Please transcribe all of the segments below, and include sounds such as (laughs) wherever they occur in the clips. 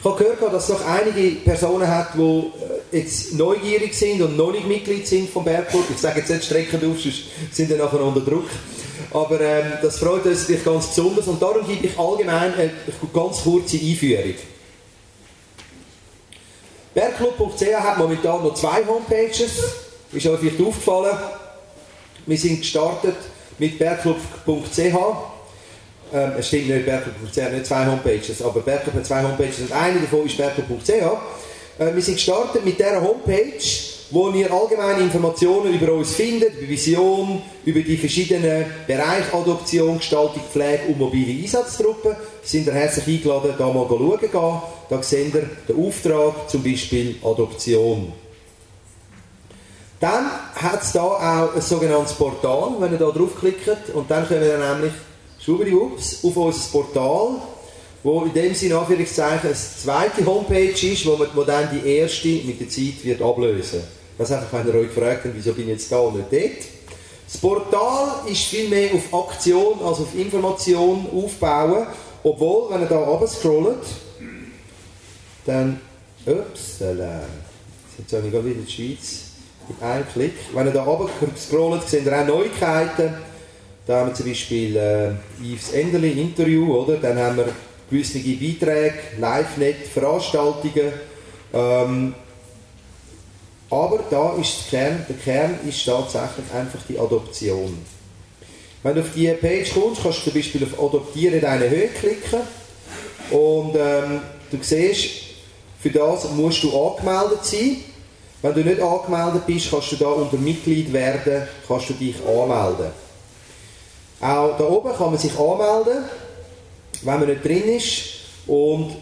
Ich habe gehört, dass es noch einige Personen hat, die äh, jetzt neugierig sind und noch nicht Mitglied sind vom Bergclub. Ich sage jetzt nicht Strecken auf, sonst sind dann nachher unter Druck. Aber ähm, das freut uns natürlich ganz besonders und darum gebe ich allgemein eine ganz kurze Einführung. Bergclub.ch hat momentan noch zwei Homepages. Ist euch vielleicht aufgefallen. Wir sind gestartet mit bergclub.ch. Ähm, es stimmt nicht, bergclub.ch nicht zwei Homepages, aber Bergclub hat zwei Homepages und eine davon ist bergclub.ch. Äh, wir sind gestartet mit dieser Homepage, wo ihr allgemeine Informationen über uns findet, über Vision, über die verschiedenen Bereiche Adoption, Gestaltung, Pflege und mobile Einsatztruppen. Sind ihr herzlich eingeladen, da mal schauen gehen. Da seht ihr den Auftrag, zum Beispiel Adoption. Dann hat es da auch ein sogenanntes Portal, wenn ihr da draufklickt, und dann können wir nämlich schwubbeliwupps auf unser Portal, wo in dem Sinne Anführungszeichen eine zweite Homepage ist, wo, man, wo dann die erste mit der Zeit wird ablösen. Das einfach, wenn ihr euch fragt, wieso bin ich jetzt da und nicht dort. Das Portal ist viel mehr auf Aktion als auf Information aufbauen, obwohl, wenn ihr da runter scrollt, dann, ups, jetzt habe ich gerade wieder die Schweiz, mit einem Klick. Wenn ihr da runter scrollt, seht ihr auch Neuigkeiten. Da haben wir zum Beispiel äh, Yves Enderli Interview, oder? Dann haben wir gewisse Beiträge, Live-Net, Veranstaltungen. Ähm, aber da ist der Kern, der Kern ist tatsächlich einfach die Adoption. Wenn du auf diese Page kommst, kannst du zum Beispiel auf Adoptieren deine Höhe klicken und ähm, du siehst, für das musst du angemeldet sein. Wenn du nicht angemeldet bist, kannst du da unter Mitglied werden, kannst du dich anmelden. Auch da oben kann man sich anmelden, wenn man nicht drin ist. Und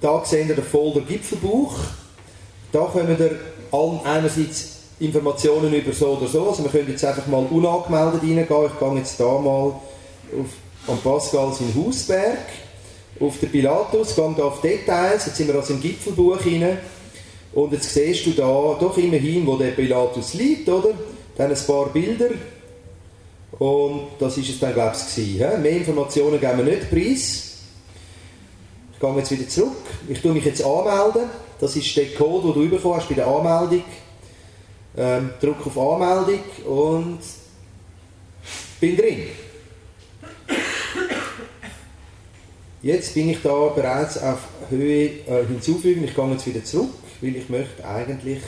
da sehen wir den Folder Gipfelbuch. Da können wir einerseits Informationen über so oder so. Also wir können jetzt einfach mal unangemeldet reingehen. Ich gehe jetzt da mal auf, an Pascal in Hausberg, auf den Pilatus, gehe da auf Details. Jetzt sind wir also im Gipfelbuch rein. Und jetzt siehst du da doch immerhin, wo der Pilatus liegt, oder? Dann ein paar Bilder. Und das ist es dann, glaube ich, gewesen. Mehr Informationen geben wir nicht preis. Ich gehe jetzt wieder zurück. Ich tue mich jetzt anmelden. Das ist der Code, den du bekommen hast bei der Anmeldung. Ähm, drücke auf Anmeldung und bin drin. Jetzt bin ich da bereits auf Höhe äh, hinzufügen. Ich gehe jetzt wieder zurück, weil ich möchte eigentlich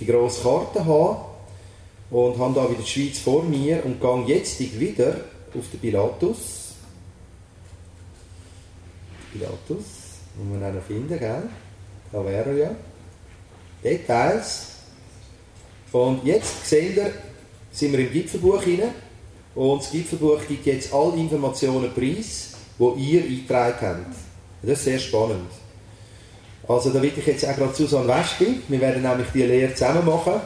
die grosse Karte haben und habe da wieder die Schweiz vor mir und gehe jetzt wieder auf den Pilatus. Pilatus, muss man auch noch finden, gell? Da wäre er ja. Details. Und jetzt seht ihr, sind wir im Gipfelbuch rein und das Gipfelbuch gibt jetzt alle Informationen preis, die ihr eingetragen habt. Das ist sehr spannend. Also da will ich jetzt auch gerade Susanne Wespi, wir werden nämlich die Lehre zusammen machen.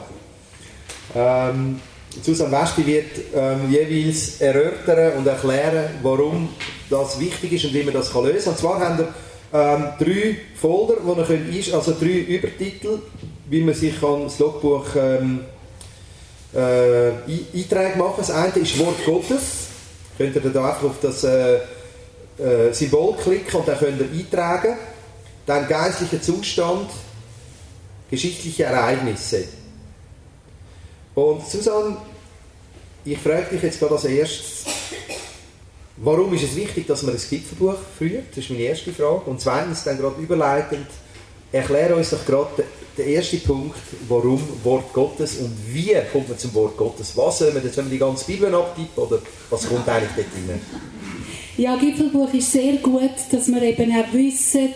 Ähm, Susanne Wespi wird ähm, jeweils erörtern und erklären, warum das wichtig ist und wie man das kann lösen kann. Und zwar haben wir ähm, drei Folder, wo ihr könnt, also drei Übertitel, wie man sich kann das Logbuch ähm, äh, Einträge machen Das eine ist Wort Gottes. Könnt ihr da einfach auf das äh, äh, Symbol klicken und dann könnt ihr eintragen. Dann geistlicher Zustand, geschichtliche Ereignisse. Und Susanne, ich frage dich jetzt gerade als erstes, warum ist es wichtig, dass man ein Gipfelbuch führt? Das ist meine erste Frage. Und zweitens, dann gerade überleitend, erkläre uns doch gerade den ersten Punkt, warum Wort Gottes und wie kommt man zum Wort Gottes? Was soll man, sollen wir die ganze Bibel abtippen oder was kommt eigentlich dort rein? Ja, Gipfelbuch ist sehr gut, dass wir eben auch wissen,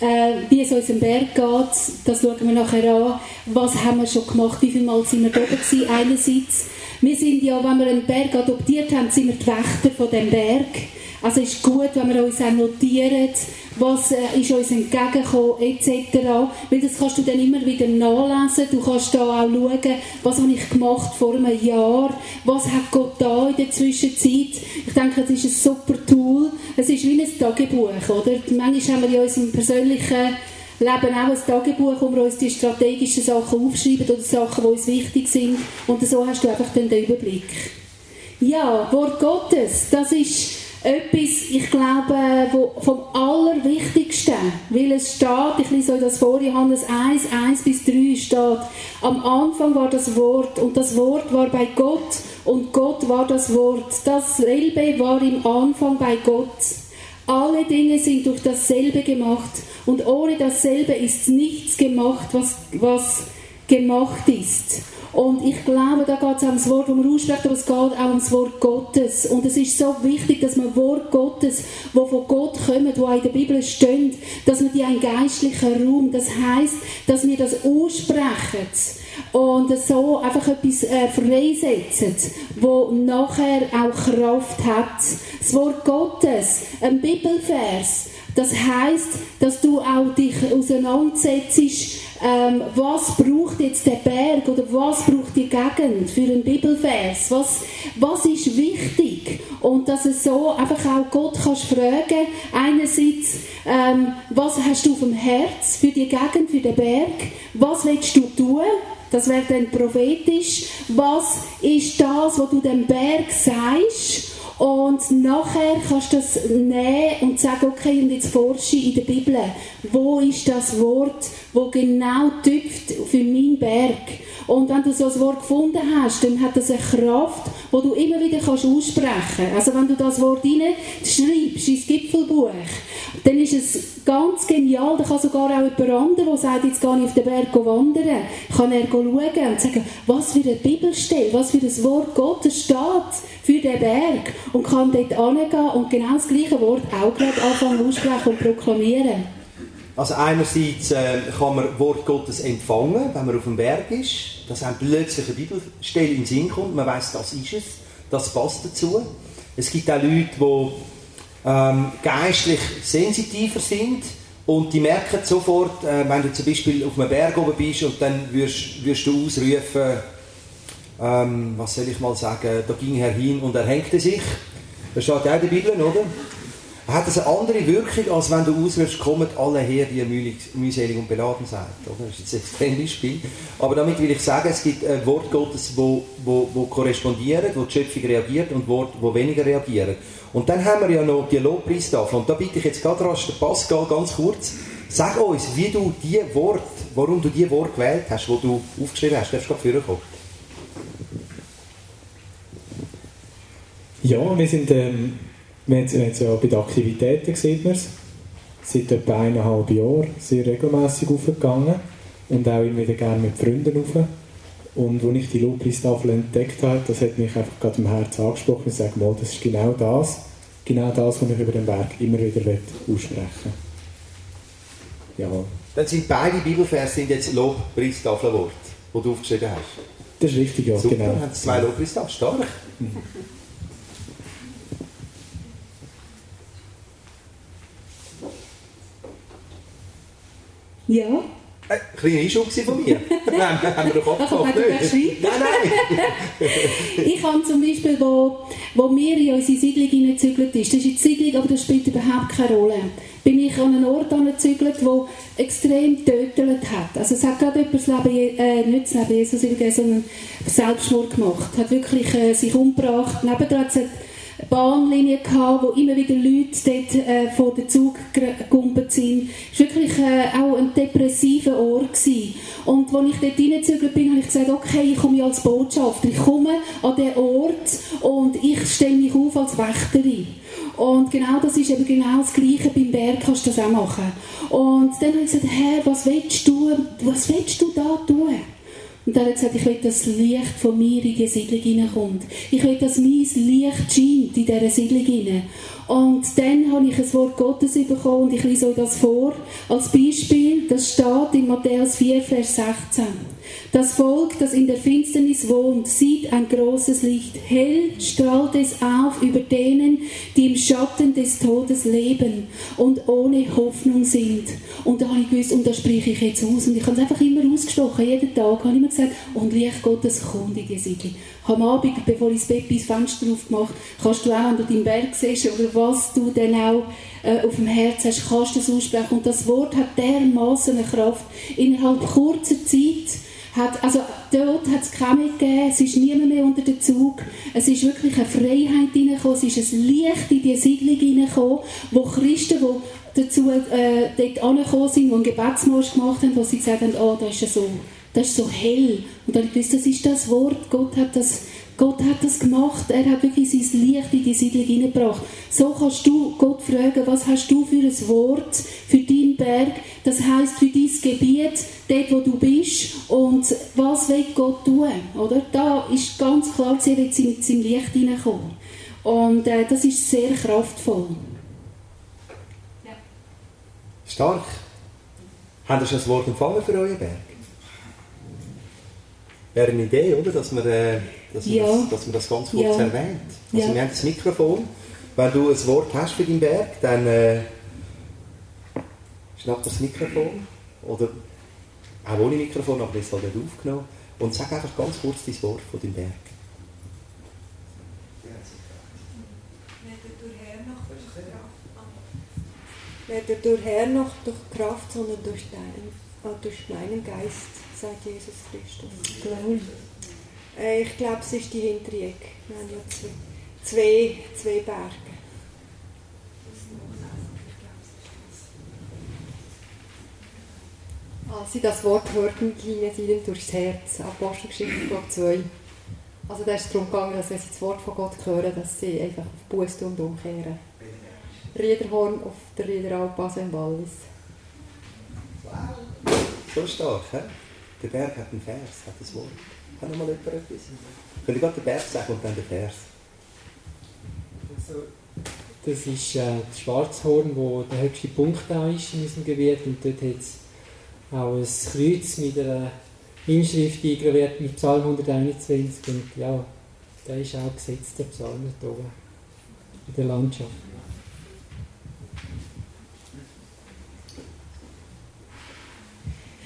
äh, wie es unserem Berg geht, das schauen wir nachher an. Was haben wir schon gemacht, wie viele Mal sind wir da gewesen, einerseits. Wir sind ja, wenn wir einen Berg adoptiert haben, sind wir die Wächter von dem Berg. Also es ist gut, wenn wir uns auch notieren, was äh, ist uns entgegengekommen, etc. Weil das kannst du dann immer wieder nachlesen. Du kannst da auch schauen, was habe ich gemacht vor einem Jahr, was hat Gott da in der Zwischenzeit. Ich denke, das ist ein super Tool. Es ist wie ein Tagebuch, oder? Manchmal haben wir in unserem persönlichen Leben auch ein Tagebuch, wo wir uns die strategischen Sachen aufschreiben oder Sachen, die uns wichtig sind. Und so hast du einfach dann den Überblick. Ja, Wort Gottes, das ist etwas, ich glaube, wo vom Allerwichtigsten, weil es steht, ich lese euch das vor, Johannes 1, 1 bis 3 steht, am Anfang war das Wort und das Wort war bei Gott und Gott war das Wort. Dasselbe war im Anfang bei Gott. Alle Dinge sind durch dasselbe gemacht und ohne dasselbe ist nichts gemacht, was, was gemacht ist. Und ich glaube, da geht es ums Wort, das man ausspricht, aber es geht auch ums Wort Gottes. Und es ist so wichtig, dass man Wort Gottes, wo von Gott kommt, wo in der Bibel steht, dass man die einen geistlichen Raum, das heißt, dass wir das aussprechen und so einfach etwas äh, freisetzen, wo nachher auch Kraft hat. Das Wort Gottes, ein Bibelvers, das heißt, dass du auch dich auseinandersetzt, ähm, was braucht jetzt der Berg oder was braucht die Gegend für einen Bibelvers? Was, was ist wichtig? Und dass es so einfach auch Gott kannst fragen, einerseits, ähm, was hast du vom Herz für die Gegend, für den Berg? Was willst du tun? Das wäre dann prophetisch. Was ist das, was du dem Berg sagst? Und nachher kannst du das nehmen und sagen, okay, und jetzt forsche in der Bibel. Wo ist das Wort, wo genau tüpft für meinen Berg? Und wenn du so ein Wort gefunden hast, dann hat das eine Kraft, wo du immer wieder kannst aussprechen kannst. Also wenn du das Wort schreibst ins Gipfelbuch, dann ist es ganz genial. Da kann sogar auch jemand anderes, der sagt, jetzt gehe ich auf den Berg wandern, kann er schauen und sagen, was für eine Bibelstelle, was für ein Wort Gottes steht für den Berg und kann dort hingehen und genau das gleiche Wort auch gerade anfangen aussprechen und proklamieren. Also einerseits äh, kann man Wort Gottes empfangen, wenn man auf dem Berg ist, dass einem plötzlich eine Bibelstelle in Sinn kommt, man weiß, das ist es, das passt dazu. Es gibt auch Leute, die ähm, geistlich sensitiver sind und die merken sofort, äh, wenn du zum Beispiel auf einem Berg oben bist und dann wirst, wirst du ausrufen, ähm, was soll ich mal sagen, da ging er hin und er hängte sich. Das steht ja in der Bibel, oder? Hat das eine andere Wirkung, als wenn du auswirfst, kommen alle her, die mühselig und beladen sind. Oder? Das ist jetzt ein Extrembeispiel. Aber damit will ich sagen, es gibt ein Wort Gottes, wo, wo, wo korrespondieren, wo die Schöpfung reagiert und Wort, wo weniger reagieren. Und dann haben wir ja noch die Lobpreistafel. Und da bitte ich jetzt gerade rasch den Pascal ganz kurz, sag uns, wie du die Wort, warum du die Wort gewählt hast, wo du aufgeschrieben hast. Darfst du gerade vorkommen? Ja, wir sind, ähm, wir haben es ja bei den Aktivitäten sieht man es, seit etwa eineinhalb Jahren sehr regelmäßig aufgegangen und auch immer wieder gerne mit Freunden rauf. Und als ich die Lobpreistafel entdeckt habe, das hat mich einfach gerade im Herzen angesprochen und gesagt, das ist genau das, genau das, was ich über den Berg immer wieder aussprechen Ja. Dann sind beide Bibelverse sind jetzt Lobpreistafelwort, die du aufgeschrieben hast. Das ist richtig, ja, Super, genau. Haben zwei Lobpreistafeln, stark. Ja. Ein kleiner Einschub von mir. (laughs) haben wir doch abgemacht, nicht? Nein, nein. (laughs) ich habe zum Beispiel, wo, wo wir in unsere Siedlung hineingezügelt ist, das ist eine Siedlung, aber das spielt überhaupt keine Rolle, bin ich an einen Ort angezügelt, der extrem tötet hat. Also es hat gerade jemand das Leben, äh, nicht das Leben Jesus sondern Selbstmord gemacht. Hat wirklich äh, sich umgebracht. Nebendran hat Bahnlinie gehabt, wo immer wieder Leute dort äh, vor den Zug gegumpelt sind. Es war wirklich äh, auch ein depressiver Ort. Gewesen. Und als ich dort reingezügelt bin, habe ich gesagt, okay, ich komme als Botschafter. Ich komme an den Ort und ich stelle mich auf als Wächterin. Und genau das ist eben genau das Gleiche. Beim Berg kannst du das auch machen. Und dann habe ich gesagt, Herr, was willst du, was willst du da tun? Und dann hat er gesagt, ich will, dass das Licht von mir in die Siedlung hineinkommt. Ich will, dass mein Licht scheint in dieser Siedlung hinein. Und dann habe ich ein Wort Gottes bekommen und ich lese euch das vor. Als Beispiel, das steht in Matthäus 4, Vers 16. Das Volk, das in der Finsternis wohnt, sieht ein großes Licht. Hell strahlt es auf über denen, die im Schatten des Todes leben und ohne Hoffnung sind. Und da habe ich gewusst, und da spreche ich jetzt aus. Und ich habe es einfach immer ausgesprochen. Jeden Tag habe ich immer gesagt, und Licht Gottes kommt in die Siedlung. Am Abend, bevor ich das Bett ins Fenster aufgemacht kannst du auch, wenn du deinen Berg siehst oder was du dann auch äh, auf dem Herzen hast, kannst du das aussprechen. Und das Wort hat dermaßen eine Kraft. Innerhalb kurzer Zeit hat, also dort hat es keine gegeben, es ist niemand mehr unter den Zug, es ist wirklich eine Freiheit hineingekommen, es ist ein Licht in die Siedlung hineingekommen, wo Christen, die dazu äh, dort angekommen sind, die einen Gebetsmarsch gemacht haben, wo sie gesagt haben, oh, das ist so, das ist so hell. Und dann gewusst, das ist das Wort, Gott hat das Gott hat das gemacht. Er hat wirklich sein Licht in die Siedlung hineingebracht. So kannst du Gott fragen, was hast du für ein Wort für deinen Berg? Das heißt für dein Gebiet, dort wo du bist. Und was will Gott tun? Oder? Da ist ganz klar, sie wird mit seinem Licht hineinkommen. Und äh, das ist sehr kraftvoll. Ja. Stark. Habt ihr schon das Wort empfangen für euren Berg? Wäre eine Idee, oder? Dass wir, äh, dass ja. das, dass man das ganz kurz ja. erwähnt. Also ja. wir haben das Mikrofon. Wenn du ein Wort hast für deinen Berg, dann äh, schnapp das Mikrofon. Oder auch ohne Mikrofon, aber das halt nicht aufgenommen. Und sag einfach ganz kurz dein Wort von deinem Berg. Weder durch Herr noch durch Kraft, sondern durch, deinen, äh, durch meinen Geist sagt Jesus Christus. Äh, ich glaube, es ist die hintere Ecke. Wir haben ja zwei, zwei, zwei Berge. Als sie das Wort hörten, gingen sie ihnen durchs Herz. Apostelgeschichte 2. Also da ist es darum gegangen, dass wenn sie das Wort von Gott hören, dass sie einfach auf Buße und umkehren. Riederhorn auf der Riederalp im Wallis. Wow. So stark, hä? Der Berg hat einen Vers, hat ein Wort. Kann noch mal jemand etwas? Könnt ihr gerade den Berg sagen und dann den Vers? Also, das ist äh, das Schwarzhorn, wo der höchste Punkt da ist in unserem Gebiet. Und dort hat es auch ein Kreuz mit einer Inschrift eingraviert mit Psalm 121. Und ja, da ist auch gesetzt, der Psalm da oben in der Landschaft.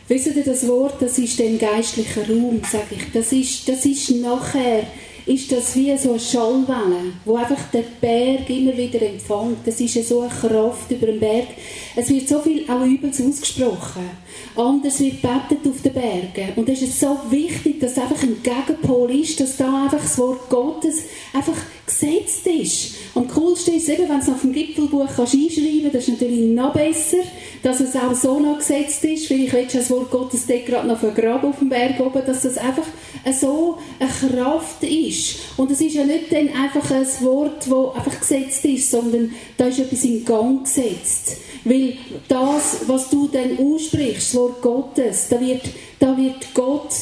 Wisst ihr, das Wort, das ist der geistliche Raum, sage ich. Das ist, das ist nachher, ist das wie so eine Schallwelle, wo einfach der Berg immer wieder empfängt. Das ist so eine Kraft über den Berg. Es wird so viel auch übels ausgesprochen. Anders wird betet auf den Bergen. Und es ist so wichtig, dass einfach ein Gegenpol ist, dass da einfach das Wort Gottes einfach gesetzt ist. Am coolsten ist eben, wenn es auf dem Gipfelbuch kannst einschreiben das ist natürlich noch besser, dass es auch so noch gesetzt ist. Vielleicht willst du das Wort Gottes gerade noch vergraben auf dem Berg oben, dass das einfach so eine Kraft ist. Und es ist ja nicht dann einfach ein Wort, das einfach gesetzt ist, sondern da ist etwas in Gang gesetzt. Weil das, was du dann aussprichst, das Wort Gottes, da wird, da wird Gott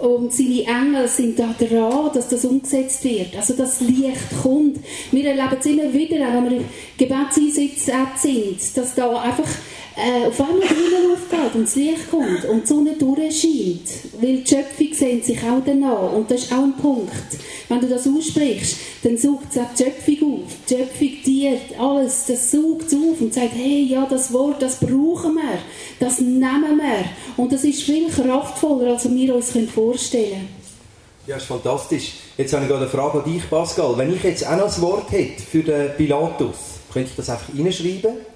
und seine Engel sind da dran, dass das umgesetzt wird. Also das Licht kommt. Wir erleben es immer wieder, auch wenn wir im Gebetseinsatz sind, dass da einfach äh, auf einmal die Himmel aufgeht und das Licht kommt und die Sonne durchscheint. Weil die Schöpfung sehnt sich auch danach. Und das ist auch ein Punkt. Wenn du das aussprichst, dann sucht es auch die Schöpfung auf. Die Schöpfung, die, alles, das sucht es auf und sagt, hey, ja, das Wort, das brauchen wir. Das nehmen wir. Und das ist viel kraftvoller, als wir uns vorstellen können. Ja, ist fantastisch. Jetzt habe ich gerade eine Frage an dich, Pascal. Wenn ich jetzt auch noch ein Wort hätte für den Pilatus, könnte ich das einfach reinschreiben?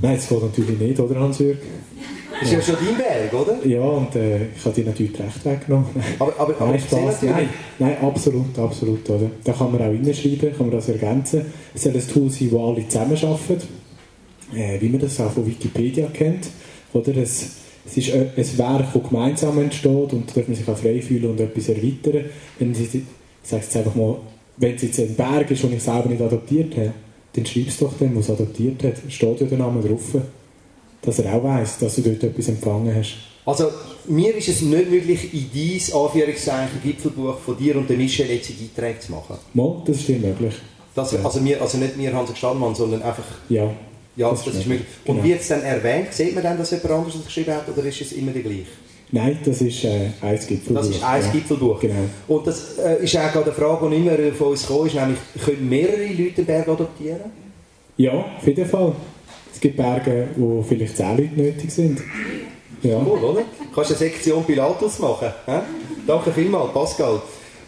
Nein, das geht natürlich nicht, oder Hans-Jürg? Das ist ja schon dein Berg, oder? Ja, und äh, ich habe dir natürlich recht weggenommen. Aber, aber, aber nein, Spaß. Nein, nein, absolut, absolut. Oder? Da kann man auch reinschreiben, kann man das ergänzen. Es soll ein Tool sein, wo alle zusammenarbeiten, äh, wie man das auch von Wikipedia kennt. Oder? Es, es ist ein Werk, das gemeinsam entsteht und da darf man sich auch frei fühlen und etwas erweitern. Wenn Sie, ich sage jetzt einfach mal, wenn es jetzt ein Berg ist, den ich selber nicht adoptiert habe, dann schreib es doch dem, der es adoptiert hat. Steht ja der Name drauf. Dass er auch weiss, dass du dort etwas empfangen hast. Also, mir ist es nicht möglich, in dein Anführungszeichen Gipfelbuch von dir und der Michel jetzt Einträge zu machen. Mal, das ist dir möglich. Das, ja. also, wir, also nicht wir Hans Stallmann, sondern einfach... Ja. Ja, das, das ist möglich. Und genau. wird es dann erwähnt? Sieht man dann, dass jemand anderes das geschrieben hat, oder ist es immer der gleiche? Nein, das ist äh, ein Gipfelbuch. Das ist ein ja. Gipfelbuch. Genau. Und das äh, ist auch eine Frage, die immer von uns gekommen ist, nämlich, können mehrere Leute den Berg adoptieren? Ja, auf jeden Fall. Es gibt Berge, wo vielleicht zehn Leute nötig sind. Ja. Cool, oder? Du kannst eine Sektion Pilatus machen. He? Danke vielmals, Pascal.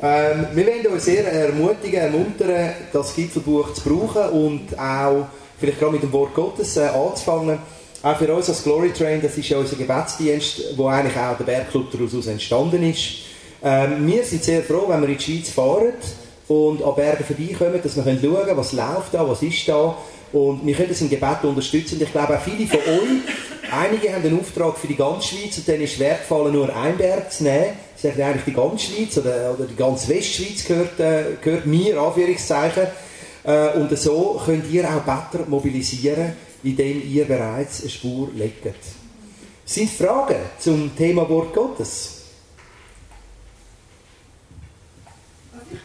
Ähm, wir wollen euch sehr ermutigen, ermuntern, das Gipfelbuch zu brauchen und auch vielleicht gerade mit dem Wort Gottes äh, anzufangen. Auch für uns als Glory Train, das ist ja unser Gebetsdienst, wo eigentlich auch der Bergclub daraus entstanden ist. Ähm, wir sind sehr froh, wenn wir in die Schweiz fahren und an Bergen vorbeikommen, dass wir schauen können, was läuft da, was ist da. Und wir können das im Gebet unterstützen. Und ich glaube auch viele von euch, einige haben einen Auftrag für die ganze Schweiz und dann ist schwer gefallen, nur einen Berg zu nehmen. Sie sagen eigentlich die ganze Schweiz oder, oder die ganze Westschweiz gehört, äh, gehört mir, Anführungszeichen. Äh, und so könnt ihr auch Better mobilisieren, indem ihr bereits eine Spur legt. Sind Fragen zum Thema Wort Gottes? Also.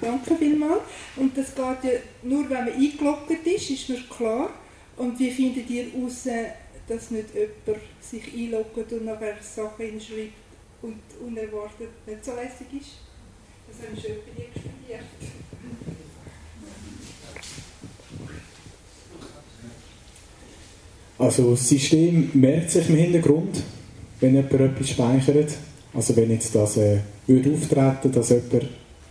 Danke vielmals. Und das geht ja nur, wenn man eingeloggt ist, ist mir klar. Und wie findet ihr heraus, dass nicht jemand sich einloggt und nachher Sachen hinschreibt und unerwartet nicht so lässig ist? Das habe ich schon bei dir. Also das System merkt sich im Hintergrund, wenn jemand etwas speichert. Also wenn jetzt das äh, würde auftreten, dass jemand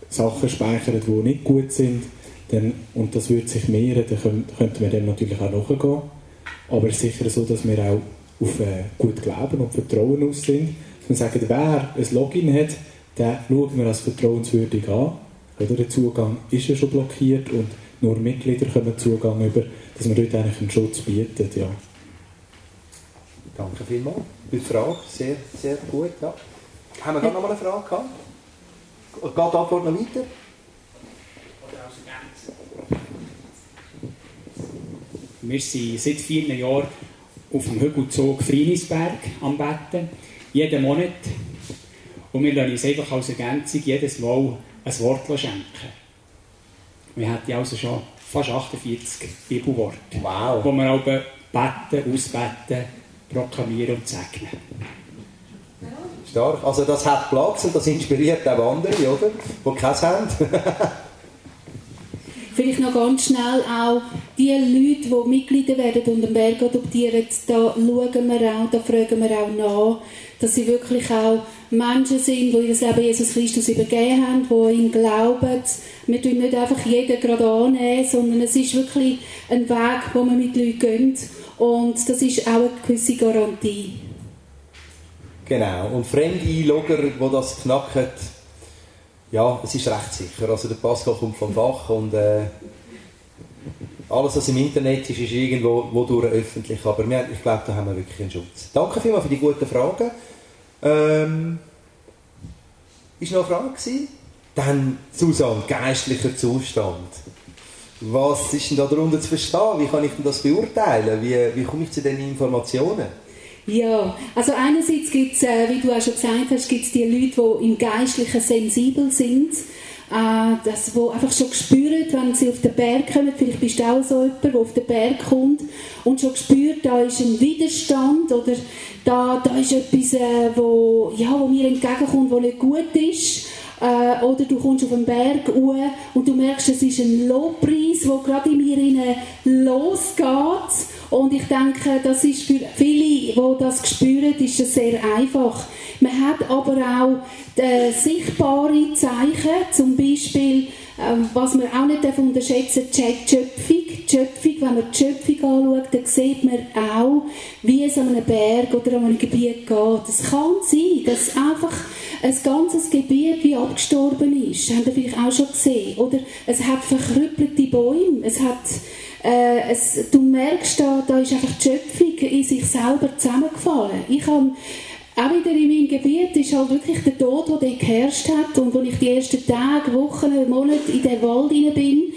Sachen speichert, die nicht gut sind, dann, und das würde sich mehren, dann könnten wir dem natürlich auch nachgehen. Aber sicher so, dass wir auch auf äh, gut Glauben und Vertrauen aus sind. Dann sagen, wer ein Login hat, den schauen wir als vertrauenswürdig an. Oder der Zugang ist ja schon blockiert und nur Mitglieder können Zugang über, dass wir dort eigentlich einen Schutz bieten. Ja. Danke vielmals. Die Frage, sehr, sehr gut. Ja. Haben wir gerade noch mal eine Frage gehabt? Geht die Antwort noch weiter? Wir sind seit vielen Jahren auf dem Hügelzug Frienisberg am Betten. Jeden Monat. Und wir lassen uns einfach als Ergänzung jedes Mal ein Wort schenken. Wir hatten also schon fast 48 Bibelworte, wow. wo wir auch beten, ausbeten, proklamieren und segnen. Stark. Also das hat Platz und das inspiriert auch andere, oder? Die keins haben. (laughs) Vielleicht noch ganz schnell auch die Leute, die Mitglieder werden und den Berg adoptieren, da schauen wir auch, da fragen wir auch nach, dass sie wirklich auch Menschen sind, die ihr Leben Jesus Christus übergeben haben, die ihn glauben. Wir tun nicht einfach jeden gerade annehmen, sondern es ist wirklich ein Weg, wo man mit Leuten geht. Und das ist auch eine gewisse Garantie. Genau. Und fremde Einlogger, die das knacken, ja, es ist recht sicher. Also der Pascal kommt vom Fach und äh, alles, was im Internet ist, ist irgendwo wodurch öffentlich. Aber wir, ich glaube, da haben wir wirklich einen Schutz. Danke vielmals für die guten Fragen. Ähm, ist noch eine Frage gewesen? Dann, Susanne, geistlicher Zustand. Was ist denn da darunter zu verstehen? Wie kann ich denn das beurteilen? Wie, wie komme ich zu diesen Informationen? Ja, also einerseits gibt es, äh, wie du auch schon gesagt hast, gibt es die Leute, die im Geistlichen sensibel sind, äh, das, wo einfach schon spüren, wenn sie auf den Berg kommen, vielleicht bist du auch so jemand, der auf den Berg kommt und schon spürt, da ist ein Widerstand oder da, da ist etwas, äh, wo, ja, wo mir entgegenkommt, was nicht gut ist. Äh, oder du kommst auf den Berg hoch und du merkst, es ist ein Lobpreis, der gerade in mir losgeht. Und ich denke, das ist für viele, die das spüren, ist das sehr einfach. Man hat aber auch äh, sichtbare Zeichen, zum Beispiel, äh, was man auch nicht unterschätzen darf, die Schöpfung. Die Schöpfung, wenn man die Schöpfung anschaut, dann sieht man auch, wie es an einem Berg oder an einem Gebiet geht. Es kann sein, dass einfach ein ganzes Gebiet wie abgestorben ist. Habt ihr vielleicht auch schon gesehen. Oder es hat verkrüppelte Bäume. Es hat äh, es, du merkst, da, da ist einfach die Schöpfung in sich selber zusammengefallen. Ich habe auch wieder in meinem Gebiet ist halt wirklich der Tod, der dort geherrscht hat und als ich die ersten Tage, Wochen, Monate in den Wald rein bin,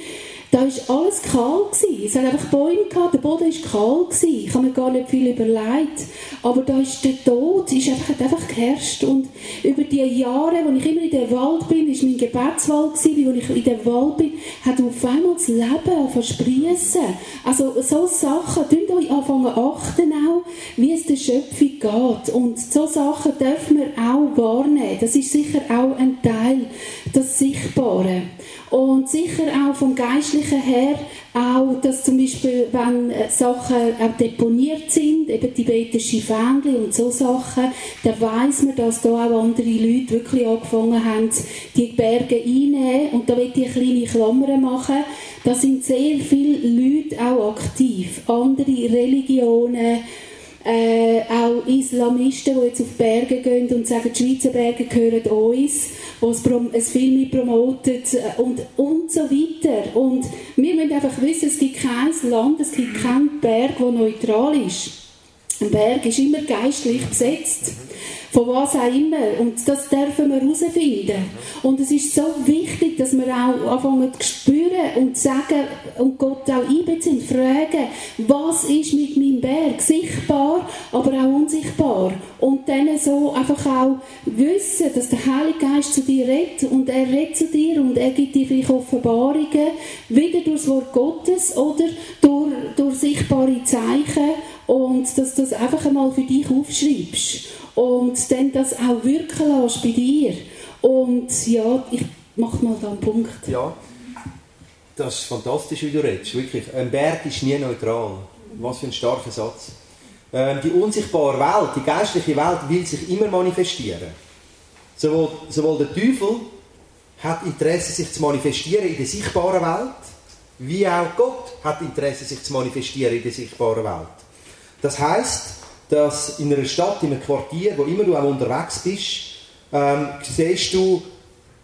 war alles kahl. Gewesen. Es hat einfach Bäume gehabt, der Boden war kahl. Gewesen. Ich habe mir gar nicht viel überlegt. Aber da ist der Tod, ist einfach, hat einfach geherrscht. Und über die Jahre, wo ich immer in den Wald bin, war mein Gebetswald, gewesen, wo ich in den Wald bin, hat auf einmal das Leben versprießen. Also so Sachen, tun euch anfangen achten auch, wie es der Schöpfung geht. Und so Sachen dürfen wir auch wahrnehmen. Das ist sicher auch ein Teil, das Sichtbare. Und sicher auch vom Geistlichen her, auch, dass zum Beispiel, wenn äh, Sachen auch deponiert sind, eben tibetische Fähnchen und so Sachen, dann weiss man, dass da auch andere Leute wirklich angefangen haben, die Berge einzunehmen. Und da will ich eine kleine Klammer machen. Da sind sehr viele Leute auch aktiv. Andere Religionen, äh, auch Islamisten, die jetzt auf Berge gehen und sagen, die Schweizer Berge gehören uns, wo es, es viel mit promotet äh, und, und so weiter. Und wir müssen einfach wissen, es gibt kein Land, es gibt keinen Berg, der neutral ist. Ein Berg ist immer geistlich besetzt von was auch immer. Und das dürfen wir herausfinden. Und es ist so wichtig, dass wir auch anfangen zu spüren und sagen und Gott auch einbeziehen, fragen, was ist mit meinem Berg? Sichtbar, aber auch unsichtbar. Und dann so einfach auch wissen, dass der Heilige Geist zu dir redet und er redet zu dir und er gibt dir vielleicht Offenbarungen, wieder durch das Wort Gottes oder durch, durch sichtbare Zeichen und dass du das einfach einmal für dich aufschreibst und dann das auch wirken lässt bei dir. Und ja, ich mache mal da einen Punkt. Ja, das ist fantastisch, wie du redest. Wirklich, ein Berg ist nie neutral. Was für ein starker Satz. Ähm, die unsichtbare Welt, die geistliche Welt will sich immer manifestieren. Sowohl, sowohl der Teufel hat Interesse, sich zu manifestieren in der sichtbaren Welt, wie auch Gott hat Interesse, sich zu manifestieren in der sichtbaren Welt. Das heißt, dass in einer Stadt, in einem Quartier, wo immer du auch unterwegs bist, ähm, siehst du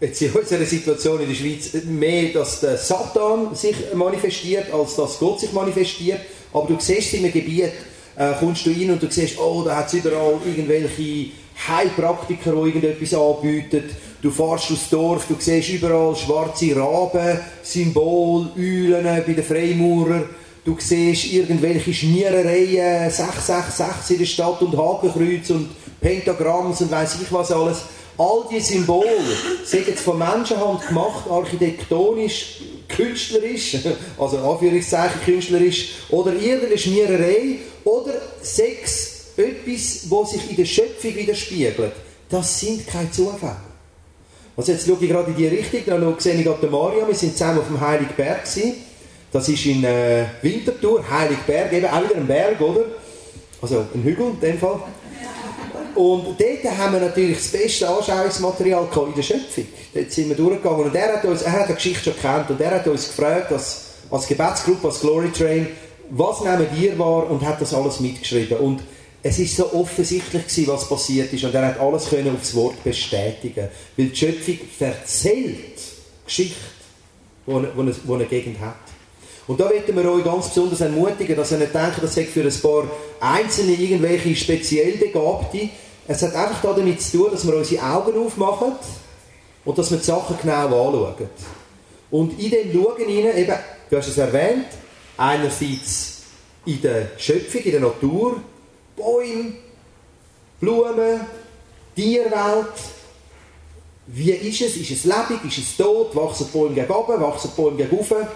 jetzt in (laughs) unserer Situation in der Schweiz mehr, dass der Satan sich manifestiert, als dass Gott sich manifestiert. Aber du siehst in einem Gebiet, äh, kommst du rein und du siehst, oh, da hat es überall irgendwelche Heilpraktiker, die irgendetwas anbieten. Du fährst durchs Dorf, du siehst überall schwarze Raben, Symbol, Eulen bei den Freimaurern. Du siehst irgendwelche Schmierereien, 666 in der Stadt und Hakenkreuz und Pentagramms und weiß ich was alles. All diese Symbole sind jetzt von Menschenhand gemacht, architektonisch, künstlerisch, (laughs) also Anführungszeichen künstlerisch, oder irgendeine Schmiererei, oder Sex, etwas, was sich in der Schöpfung widerspiegelt. Das sind keine Zufälle. Also jetzt schaue ich gerade in die Richtung, dann sehe ich gerade den Mario, wir sind zusammen auf dem Heiligen Berg gewesen. Das ist in äh, Winterthur, Heiligberg, eben auch wieder ein Berg, oder? Also ein Hügel in dem Fall. Und dort haben wir natürlich das beste Anschauungsmaterial in der Schöpfung. Dort sind wir durchgegangen und er hat, uns, er hat die Geschichte schon gekannt und er hat uns gefragt, als, als Gebetsgruppe, als Glory Train, was nehmen wir wahr und hat das alles mitgeschrieben. Und es ist so offensichtlich gewesen, was passiert ist und er hat alles können aufs Wort bestätigen, weil die Schöpfung erzählt Geschichte, die eine, die eine Gegend hat. Und da möchten wir euch ganz besonders ermutigen, dass ihr nicht denkt, das sei für ein paar Einzelne irgendwelche speziell Begabte. Es hat einfach damit zu tun, dass wir unsere Augen aufmachen und dass wir die Sachen genau anschauen. Und in dem Schauen hinein, eben, du hast es erwähnt, einerseits in der Schöpfung, in der Natur, Bäume, Blumen, Tierwelt, wie ist es? Ist es lebendig? Ist es tot? Wachsen die Bäume gegen oben? Wachsen Bäume gegen oben?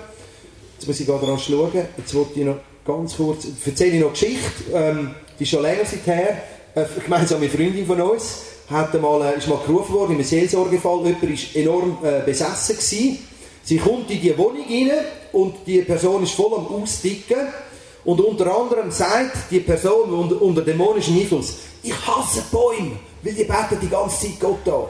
Jetzt muss ich gerade rasch schauen. Jetzt wollte ich noch ganz kurz, erzähle ich noch eine Geschichte, ähm, die ist schon länger her. Eine gemeinsame Freundin von uns hat mal, äh, ist mal gerufen worden in einem Seelsorgefall. Jemand war enorm äh, besessen. Gewesen. Sie kommt in die Wohnung rein und die Person ist voll am Austicken. Und unter anderem sagt die Person unter, unter dämonischem Einfluss, ich hasse Bäume, weil die beten die ganze Zeit Gott an.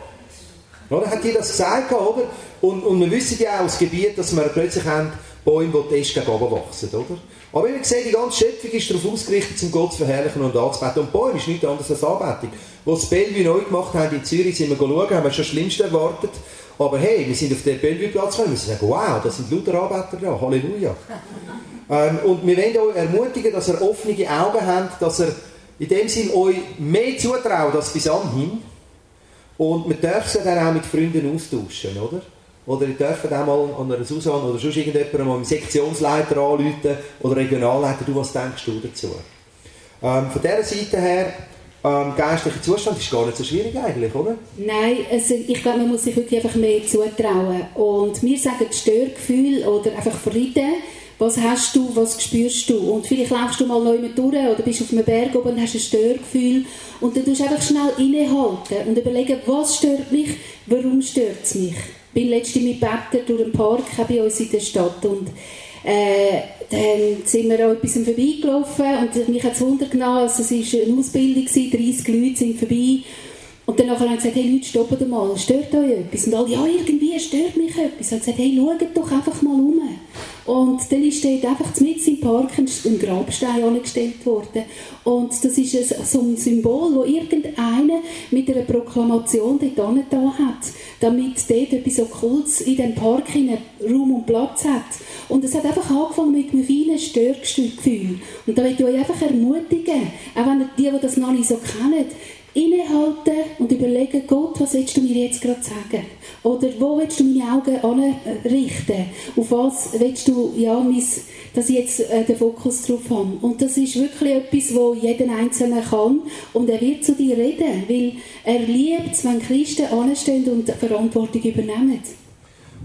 Oder? Hat die das gesagt, oder? Und, und wir wissen ja auch das Gebiet, dass wir plötzlich haben, Bäume, die Äste gegen oben wachsen, oder? Aber wie gesagt, die ganze Schöpfung ist darauf ausgerichtet, zum Gott zu verherrlichen und anzubeten. Und Bäume ist nichts anderes als Anbetung. Als das Bellevue neu gemacht haben in Zürich, sind wir schauen, haben wir schon das Schlimmste erwartet. Aber hey, wir sind auf den Bellevue-Platz gekommen, wir sagen, wow, da sind lauter Anbeter da, Halleluja. (laughs) ähm, und wir wollen euch ermutigen, dass ihr offene Augen habt, dass ihr in dem Sinn euch mehr zutraut als bis anhin. Und wir dürfen dann auch mit Freunden austauschen, oder? Oder ihr dürft auch mal an einer Susanne oder sonst irgendjemandem mal einen Sektionsleiter anrufen oder Regionalleiter, du, was denkst du dazu? Ähm, von dieser Seite her, ähm, geistlicher Zustand ist gar nicht so schwierig eigentlich, oder? Nein, also ich glaube, man muss sich wirklich einfach mehr zutrauen. Und wir sagen Störgefühl oder einfach Frieden, Was hast du, was spürst du? Und vielleicht läufst du mal neu mit durch oder bist auf einem Berg oben und hast ein Störgefühl und dann tust du einfach schnell innehalten und überlegen, was stört mich, warum stört es mich. Bin letztens mit Betten durch den Park bei uns in der Stadt und äh, dann sind wir an etwas vorbeigelaufen und mich hat es Wunder genommen, also es war eine Ausbildung, 30 Leute sind vorbei und dann haben sie gesagt, hey Leute, stoppt mal, stört euch etwas? Und alle, ja, irgendwie stört mich etwas. Und sie gesagt, hey, schaut doch einfach mal um. Und dann ist dort einfach mit im Park ein Grabstein angestellt worden. Und das ist so ein Symbol, wo irgendeiner mit einer Proklamation dort angetan hat, damit dort etwas Okkultes in diesem Park Raum und Platz hat. Und es hat einfach angefangen mit einem feinen Störgefühl. Und da möchte ich euch einfach ermutigen, auch wenn die, die das noch nicht so kennen, innehalten und überlegen, Gott, was willst du mir jetzt gerade sagen? Oder wo willst du meine Augen anrichten? Auf was willst du, ja, mein, dass ich jetzt äh, den Fokus drauf habe? Und das ist wirklich etwas, wo jeden Einzelne kann und er wird zu dir reden, weil er liebt es, wenn Christen anstehen und Verantwortung übernehmen.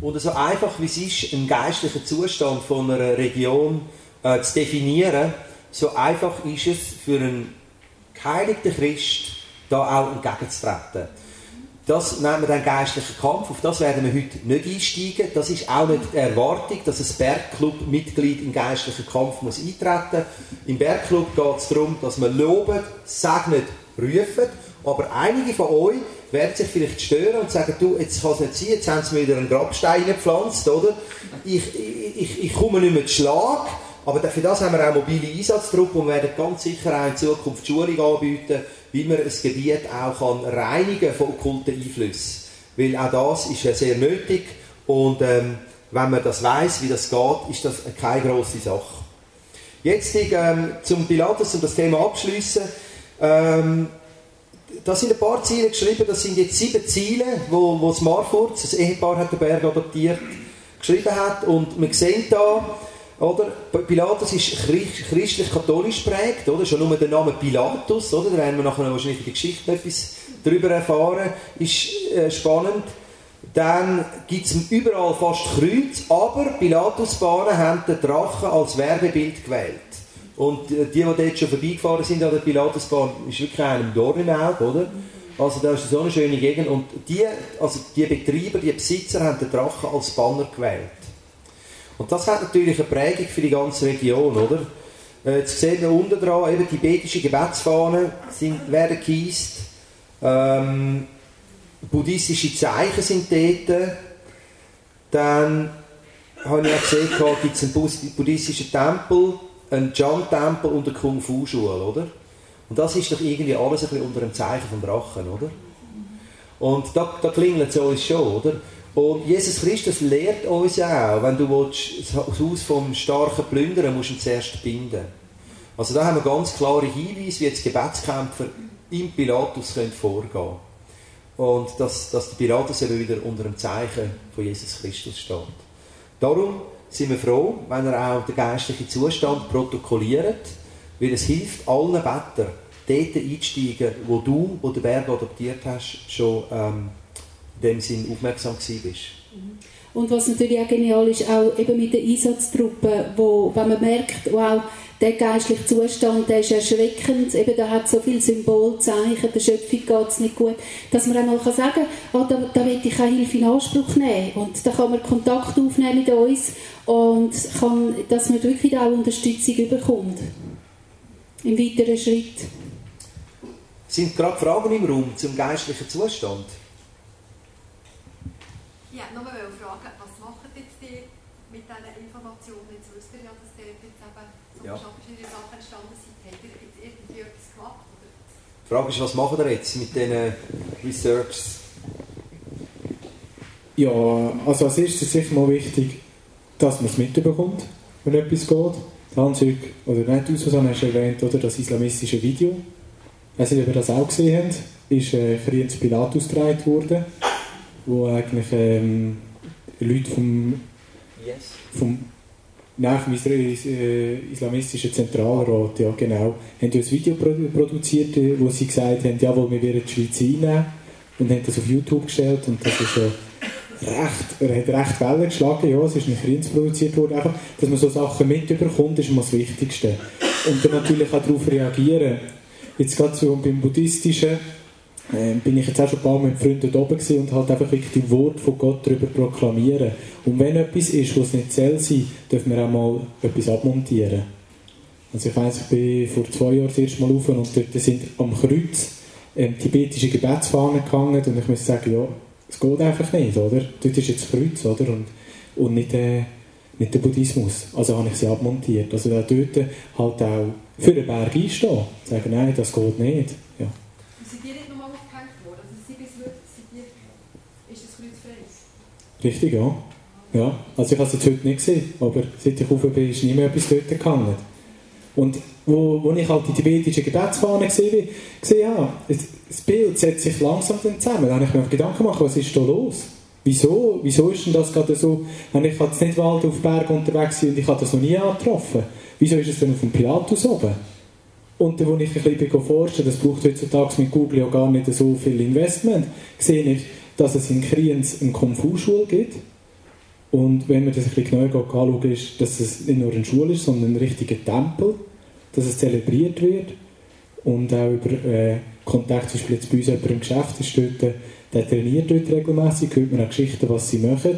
Oder so einfach wie es ist, einen geistlichen Zustand von einer Region äh, zu definieren, so einfach ist es für einen geheiligten Christ, da auch entgegenzutreten. Das nennen wir dann geistlichen Kampf, auf das werden wir heute nicht einsteigen. Das ist auch nicht die Erwartung, dass ein Bergclub-Mitglied in geistlichen Kampf muss eintreten muss. Im Bergclub geht es darum, dass wir loben, segnet, rufen. Aber einige von euch werden sich vielleicht stören und sagen, du, jetzt kann es nicht sein, jetzt haben sie mir wieder einen Grabstein gepflanzt, oder? Ich, ich, ich komme nicht mehr zu Schlag. Aber für das haben wir auch mobile Einsatztruppen und werden ganz sicher auch in Zukunft Schulung anbieten, wie man ein Gebiet auch kann reinigen von okkulten Einflüssen. Weil auch das ist ja sehr nötig und ähm, wenn man das weiß, wie das geht, ist das keine große Sache. Jetzt ähm, zum Pilatus, um das Thema abschließen. Ähm, da sind ein paar Ziele geschrieben, das sind jetzt sieben Ziele, wo, wo das Marfurt, das Ehepaar hat den Berg adoptiert, geschrieben hat und wir sehen da, oder? Pilatus ist christlich-katholisch prägt, oder? Schon nur der Name Pilatus, oder? Da werden wir nachher wahrscheinlich in der Geschichte etwas darüber erfahren. Ist äh, spannend. Dann gibt es überall fast Kreuz, aber Pilatusbahnen haben den Drachen als Werbebild gewählt. Und äh, die, die dort schon vorbeigefahren sind an der Pilatusbahn, ist wirklich einem Dorn im Auge, oder? Also da ist so eine schöne Gegend. Und die, also die Betreiber, die Besitzer haben den Drachen als Banner gewählt. Und das hat natürlich eine Prägung für die ganze Region, oder? Äh, jetzt sehen wir unten dran, eben tibetische Gebetsfahnen sind, werden geheist. Ähm, buddhistische Zeichen sind dort. Dann habe ich auch gesehen, gibt es einen buddhistischen Tempel, einen Chan-Tempel und eine Kung-Fu-Schule, oder? Und das ist doch irgendwie alles ein bisschen unter dem Zeichen vom Drachen, oder? Und da, da klingelt es uns schon, oder? Und Jesus Christus lehrt uns ja auch, wenn du das Haus vom Starken plündern musst du ihn zuerst binden. Also da haben wir ganz klare Hinweise, wie jetzt Gebetskämpfer im Pilatus können vorgehen Und dass, dass der Pilatus eben wieder unter dem Zeichen von Jesus Christus steht. Darum sind wir froh, wenn er auch den geistlichen Zustand protokolliert, weil es hilft allen Bettern, dort einzusteigen, wo du, wo den Berg adoptiert hast, schon ähm, dem Sinn aufmerksam bist. Und was natürlich auch genial ist, auch eben mit den Einsatztruppen, wo, wenn man merkt, wow, der geistliche Zustand, der ist erschreckend, eben da hat so viele Symbolzeichen, der Schöpfung geht es nicht gut, dass man einmal kann sagen kann, oh, da, da will ich keine Hilfe in Anspruch nehmen und da kann man Kontakt aufnehmen mit uns und kann, dass man wirklich auch Unterstützung bekommt im weiteren Schritt. Sind gerade Fragen im Raum zum geistlichen Zustand? Ja, nur mal fragen, was machen jetzt die mit diesen Informationen? Jetzt wisst ihr ja, dass dort jetzt eben so ja. verschiedene Sachen entstanden sind. Habt ihr jetzt irgendwie etwas gemacht? Oder? Die Frage ist, was machen wir jetzt mit diesen Researchs? Ja, also als erstes ist sicher mal wichtig, dass man es mitbekommt, wenn etwas geht. Hans-Jürg, oder nicht Auswahl hast du erwähnt, oder, das islamistische Video. Ich weiß nicht, ob ihr das auch gesehen habt, ist äh, Friedens Pilatus gedreht worden wo eigentlich ähm, Leute vom, yes. vom, nein, vom äh, islamistischen Zentralrat, ja genau, haben ein Video produziert, äh, wo sie gesagt haben, jawohl, wir werden die Schweiz einnehmen und haben das auf YouTube gestellt und das ist ja recht, er hat recht Wellen geschlagen, ja, es ist nicht Rins produziert worden, einfach, dass man so Sachen mitbekommt, ist immer das Wichtigste. Und dann natürlich auch darauf reagieren. Jetzt gerade so beim Buddhistischen bin ich jetzt auch schon ein paar Mal mit Freunden oben gewesen und halt einfach wirklich die Worte von Gott darüber proklamieren. Und wenn etwas ist, was nicht soll sein, dürfen wir auch mal etwas abmontieren. Also ich weiss, ich bin vor zwei Jahren das erste Mal rauf und dort sind am Kreuz ähm, tibetische Gebetsfahnen gehangen und ich muss sagen, ja, es geht einfach nicht, oder? Dort ist jetzt Kreuz, oder? Und, und nicht, äh, nicht der Buddhismus. Also habe ich sie abmontiert. Also da dort halt auch für den Berg einstehen. Sagen, nein, das geht nicht. Ja. Und sind die nicht nochmal aufgehängt worden? Also sie bis heute, sind die, ist das? Richtig, ja. ja. Also ich habe es heute nicht gesehen, aber seit ich rauf bin, ist nie mehr etwas dort gehangen. Und wo, wo ich halt die tibetische Gebetsfahne gesehen, habe, das Bild setzt sich langsam dann zusammen. Da habe ich mir Gedanken gemacht, was ist da los? Wieso, wieso ist denn das gerade so? Ich jetzt nicht Wald auf Berg unterwegs und ich habe das noch nie angetroffen. Wieso ist es denn auf dem Pilatus oben? Und wo ich ein bisschen forsche, das braucht heutzutage mit Google ja gar nicht so viel Investment, sehe ich, dass es in Kriens eine Kung-Fu-Schule gibt. Und wenn man das ein bisschen genauer anschaut, ist, dass es nicht nur eine Schule ist, sondern ein richtiger Tempel dass es zelebriert wird und auch über äh, Kontakt, zum Beispiel jetzt bei uns jemand im Geschäft ist dort, der trainiert dort regelmäßig, hört man auch Geschichten, was sie machen,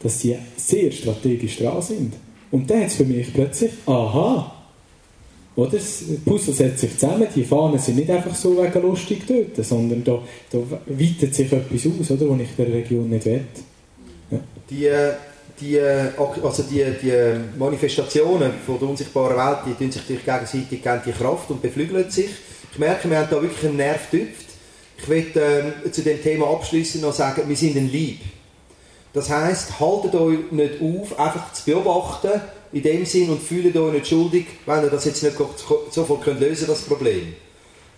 dass sie sehr strategisch dran sind. Und dann hat es für mich plötzlich, aha, oder? Das Puzzle setzt sich zusammen, die Fahnen sind nicht einfach so wegen lustig dort, sondern da, da weitet sich etwas aus, oder, was ich der Region nicht will. Ja. Die die, also die, die Manifestationen von der unsichtbaren Welt, die tun sich durch gegenseitig geben die Kraft und beflügeln sich. Ich merke, wir haben da wirklich einen Nerv getüpft. Ich möchte ähm, zu dem Thema abschließend noch sagen, wir sind ein Lieb. Das heisst, haltet euch nicht auf, einfach zu beobachten, in dem Sinn, und fühlt euch nicht schuldig, wenn ihr das jetzt nicht sofort könnt lösen das Problem.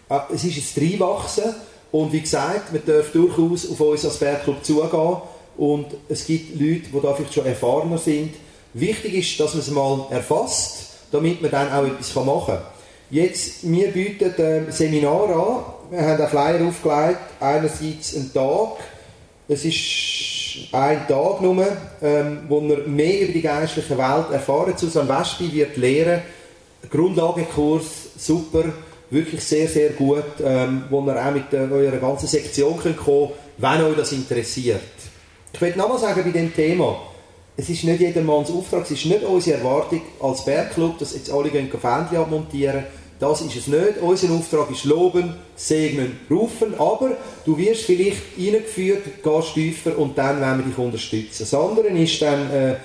Äh, es ist ein Reinwachsen und wie gesagt, wir dürfen durchaus auf uns als Bergclub zugehen und es gibt Leute, die da vielleicht schon erfahrener sind. Wichtig ist, dass man es mal erfasst, damit man dann auch etwas machen kann. Jetzt, wir bieten ein Seminar an. Wir haben einen Flyer aufgelegt. Einerseits einen Tag. Es ist ein Tag nur, ähm, wo wir mehr über die geistliche Welt erfahren. Susanne Wespi wird lehren. Grundlagenkurs, super, wirklich sehr, sehr gut, ähm, wo ihr auch mit äh, eurer ganzen Sektion könnt kommen wenn euch das interessiert. Ich möchte nochmal sagen bei dem Thema, es ist nicht jedermanns Auftrag, es ist nicht unsere Erwartung als Bergclub, dass jetzt alle gehen Fähnchen abmontieren. Das ist es nicht. Unser Auftrag ist loben, segnen, rufen, aber du wirst vielleicht eingeführt, gehst tiefer und dann werden wir dich unterstützen. Das andere ist dann äh,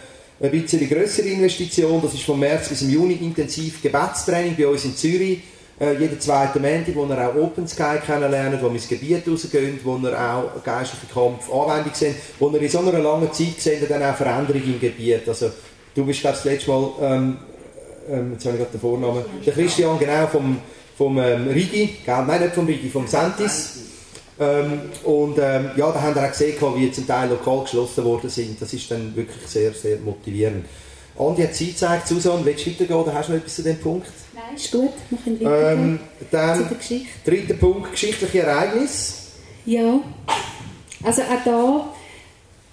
eine bisschen größere Investition, das ist vom März bis im Juni intensiv Gebetstraining bei uns in Zürich äh, jeden zweiten Montag, wo wir auch Open Sky kennenlernen, wo wir ins Gebiet rausgehen, wo wir auch geistliche Kampf Anwendung sehen, wo wir in so einer langen Zeit sehen, dann auch Veränderungen im Gebiet. Also, du bist, glaube das letzte Mal, ähm, ähm, jetzt habe ich gerade den Vornamen, der Christian, genau, vom, vom ähm, Rigi, nein, nicht vom Rigi, vom Sentis. Ähm, und ähm, ja, da haben wir auch gesehen, wie zum Teil lokal geschlossen worden sind. Das ist dann wirklich sehr, sehr motivierend. Andi hat Zeit gezeigt. Susanne, willst du weitergehen oder hast du noch etwas zu dem Punkt? Nein, ist gut. Wir können ähm, dann. Dritter Punkt, geschichtliche Ereignisse. Ja, also auch da,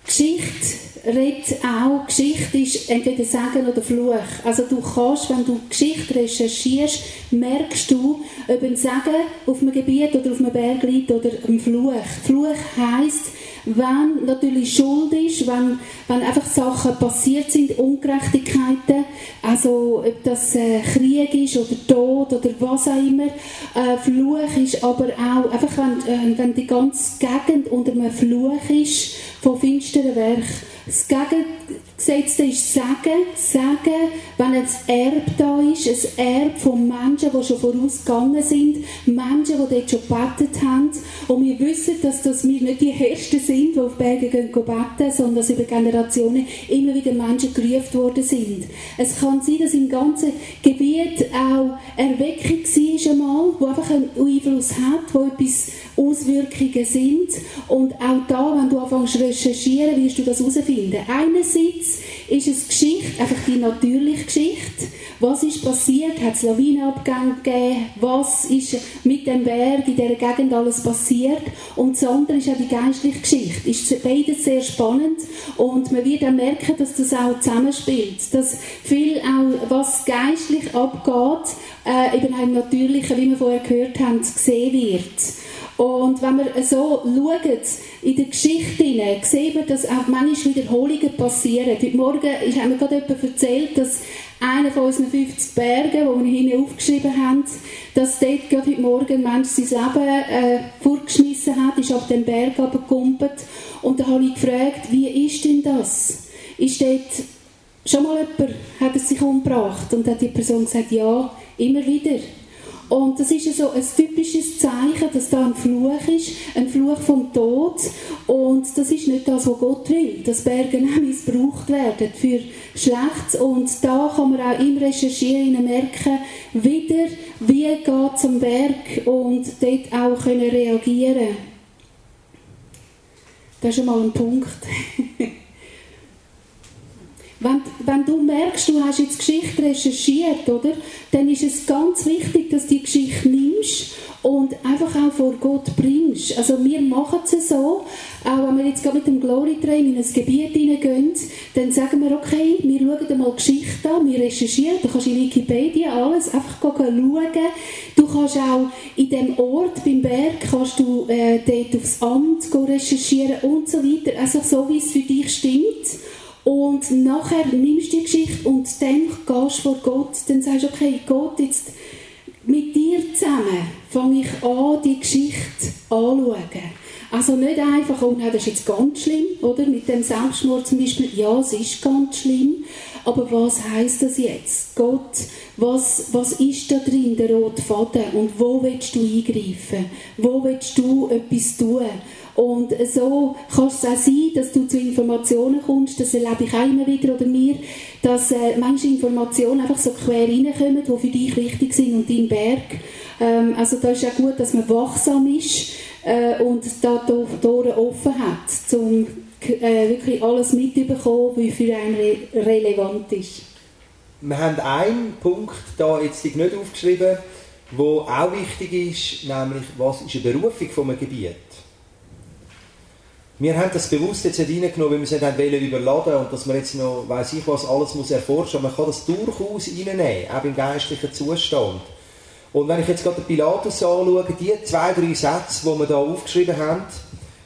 Geschichte redet auch, Geschichte ist entweder Sagen oder Fluch. Also du kannst, wenn du Geschichte recherchierst, merkst du, ob ein Sagen auf einem Gebiet oder auf einem Berg liegt oder ein Fluch. Fluch heisst, wenn natürlich Schuld ist, wenn, wenn einfach Sachen passiert sind, Ungerechtigkeiten, also ob das äh, Krieg ist oder Tod oder was auch immer, äh, Fluch ist aber auch, einfach wenn, äh, wenn die ganze Gegend unter einem Fluch ist, von finsteren Werk. Das Gegengesetzte ist Sagen, Sagen, wenn ein Erb da ist, ein Erb von Menschen, die schon vorausgegangen sind, Menschen, die dort schon gebetet haben. Und wir wissen, dass das wir nicht die Ersten sind, die auf Berge gehen beten, sondern dass über Generationen immer wieder Menschen gerufen worden sind. Es kann sein, dass im ganzen Gebiet auch Erweckung war die einfach einen Einfluss hat, wo etwas Auswirkungen sind. Und auch da, wenn du anfängst zu recherchieren, wirst du das herausfinden. Einerseits ist es Geschichte, einfach die natürliche Geschichte, Was ist passiert? Hat es Lawinenabgänge gegeben? Was ist mit dem Berg in dieser Gegend alles passiert? Und das andere ist auch die geistliche Geschichte. Ist beides sehr spannend und man wird auch merken, dass das auch zusammenspielt. Dass viel auch, was geistlich abgeht, äh, eben auch im Natürlichen, wie wir vorher gehört haben, gesehen wird. Und wenn wir so schauen, in der Geschichte hinein, sehen wir, dass auch manchmal Wiederholungen passieren. Heute Morgen ist, haben wir gerade jemand erzählt, dass einer von unseren 50 Bergen, die wir hinten aufgeschrieben haben, dass dort gerade heute Morgen ein Mensch sein Leben äh, vorgeschmissen hat, ist auf den Berg abgekumpelt. Und da habe ich gefragt, wie ist denn das? Ist dort schon mal jemand, hat es sich umgebracht? Und hat die Person gesagt, ja, immer wieder. Und das ist so ein typisches Zeichen, dass da ein Fluch ist, ein Fluch vom Tod. Und das ist nicht das, was Gott will, dass Berge (laughs) missbraucht werden für Schlechtes. Und da kann man auch im Recherchieren merken, wieder, wie geht es am Berg und dort auch können reagieren Das ist schon mal ein Punkt. (laughs) Wenn, wenn, du merkst, du hast jetzt Geschichte recherchiert, oder, dann ist es ganz wichtig, dass du die Geschichte nimmst und einfach auch vor Gott bringst. Also wir machen es so, auch wenn wir jetzt gerade mit dem Glory Train in ein Gebiet hineingehen, dann sagen wir, okay, wir schauen mal Geschichte an, wir recherchieren, du kannst in Wikipedia alles einfach schauen. Du kannst auch in dem Ort, beim Berg, kannst du äh, dort aufs Amt recherchieren und so weiter, also so, wie es für dich stimmt. Und nachher nimmst du die Geschichte und dann gehst du vor Gott, dann sagst du, okay, Gott, jetzt mit dir zusammen fange ich an, die Geschichte anzuschauen. Also nicht einfach, oh nein, das ist jetzt ganz schlimm, oder? Mit dem Selbstmord zum Beispiel, ja, es ist ganz schlimm, aber was heißt das jetzt? Gott, was, was ist da drin, der rote Faden? Und wo willst du eingreifen? Wo willst du etwas tun? Und so kann es auch sein, dass du zu Informationen kommst, das erlebe ich auch immer wieder oder mir, dass äh, manche Informationen einfach so quer reinkommen, die für dich wichtig sind und dein Berg. Ähm, also da ist auch gut, dass man wachsam ist äh, und da Tore offen hat, um äh, wirklich alles mitzubekommen, was für einen re relevant ist. Wir haben einen Punkt da jetzt nicht aufgeschrieben, der auch wichtig ist, nämlich was ist eine Berufung von einem Gebiet? Wir haben das bewusst jetzt reingenommen, weil wir es nicht haben überladen und dass man jetzt noch, weiß ich was, alles muss erforschen. Man kann das durchaus reinnehmen, auch im geistlichen Zustand. Und wenn ich jetzt gerade den Pilatus anschaue, die zwei, drei Sätze, die wir da aufgeschrieben haben,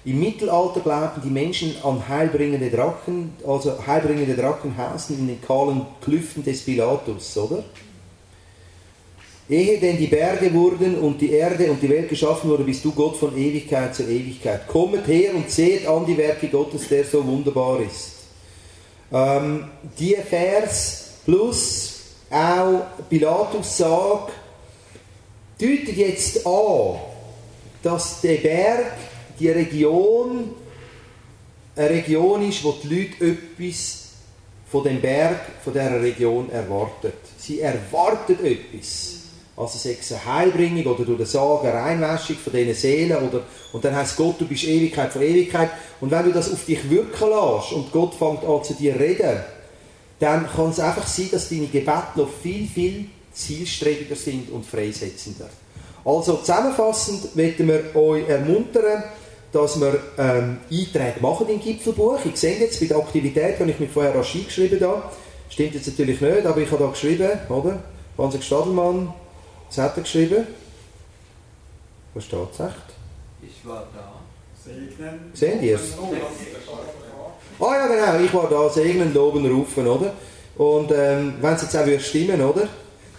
im Mittelalter glaubten die Menschen an heilbringende Drachen, also heilbringende Drachen hausen in den kahlen Klüften des Pilatus, oder? Ehe denn die Berge wurden und die Erde und die Welt geschaffen wurde, bist du Gott von Ewigkeit zu Ewigkeit. Kommet her und seht an die Werke Gottes, der so wunderbar ist. Ähm, die Vers plus auch Pilatus sagt, deutet jetzt an, dass der Berg, die Region, eine Region ist, wo die Leute etwas von dem Berg, von dieser Region erwartet. Sie erwartet etwas. Also sei es eine Heilbringung oder durch den Sagen Reinwäschung von diesen Seelen. Oder, und dann heißt Gott, du bist Ewigkeit von Ewigkeit. Und wenn du das auf dich wirken lässt und Gott fängt an zu dir reden, dann kann es einfach sein, dass deine Gebete noch viel, viel zielstrebiger sind und freisetzender. Also zusammenfassend möchten wir euch ermuntern, dass wir ähm, Einträge machen im Gipfelbuch. Ich sehe jetzt bei der Aktivität, wenn ich mich vorher rasch eingeschrieben habe, stimmt jetzt natürlich nicht, aber ich habe da geschrieben, oder? Hansi Stadelmann, was hat er geschrieben? Was steht es echt? Ich war da. Segnen. Sehen die es? Ah ja, genau, ich war da, segnen, oben rufen, oder? Und ähm, wenn es jetzt auch stimmen oder?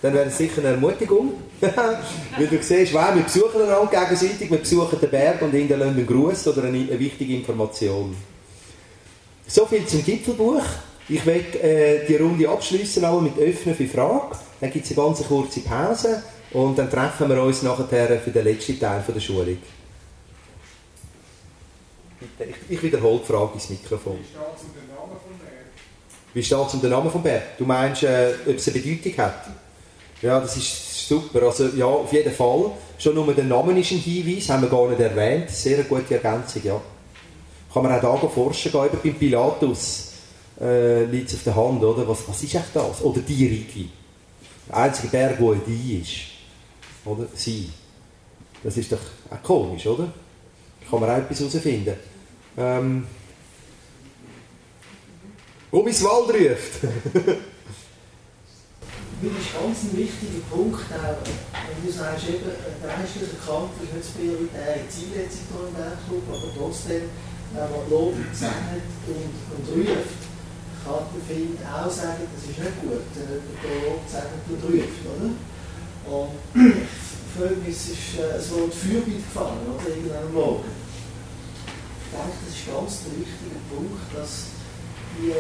Dann wäre es sicher eine Ermutigung. (laughs) Weil du siehst, wow, wir besuchen einander gegenseitig, wir besuchen den Berg und ihnen einen Gruß oder eine, eine, wichtige Information. So viel zum Gipfelbuch. Ich werde äh, die Runde abschließen, aber mit Öffnen für Fragen. Dann gibt es eine ganz kurze Pause. Und dann treffen wir uns nachher für den letzten Teil der Schulung. Bitte, ich, wiederhole die Frage ins Mikrofon. Wie steht es um den Namen vom Berg? Du meinst, äh, ob es eine Bedeutung hat? Ja, das ist super. Also ja, auf jeden Fall. Schon nur der Name ist ein Hinweis, haben wir gar nicht erwähnt. Sehr gute Ergänzung, ja. Kann man auch da forschen gehen, beim Pilatus äh, liegt es auf der Hand, oder? Was, was ist echt das? Oder die Rigi? Der einzige Berg, der die ist. Oder? Sie. Das ist doch auch komisch, oder? Kann man auch etwas herausfinden. Ähm, wo mein Wald ruft. (laughs) Mir ist ganz ein wichtiger Punkt auch, wenn du sagst, eben, der geistliche Kampf ist nicht das prioritäre Ziel jetzt im Club, aber trotzdem, wenn man Lob sagt und, und ruft, kann der Find auch sagen, das ist nicht gut, wenn jemand Lob sagt und ruft, oder? Und ich frage mich, ist äh, das Wort Fürbitte gefallen, oder? Irgendeinem Lob. Ich denke, das ist ganz der wichtige Punkt, dass die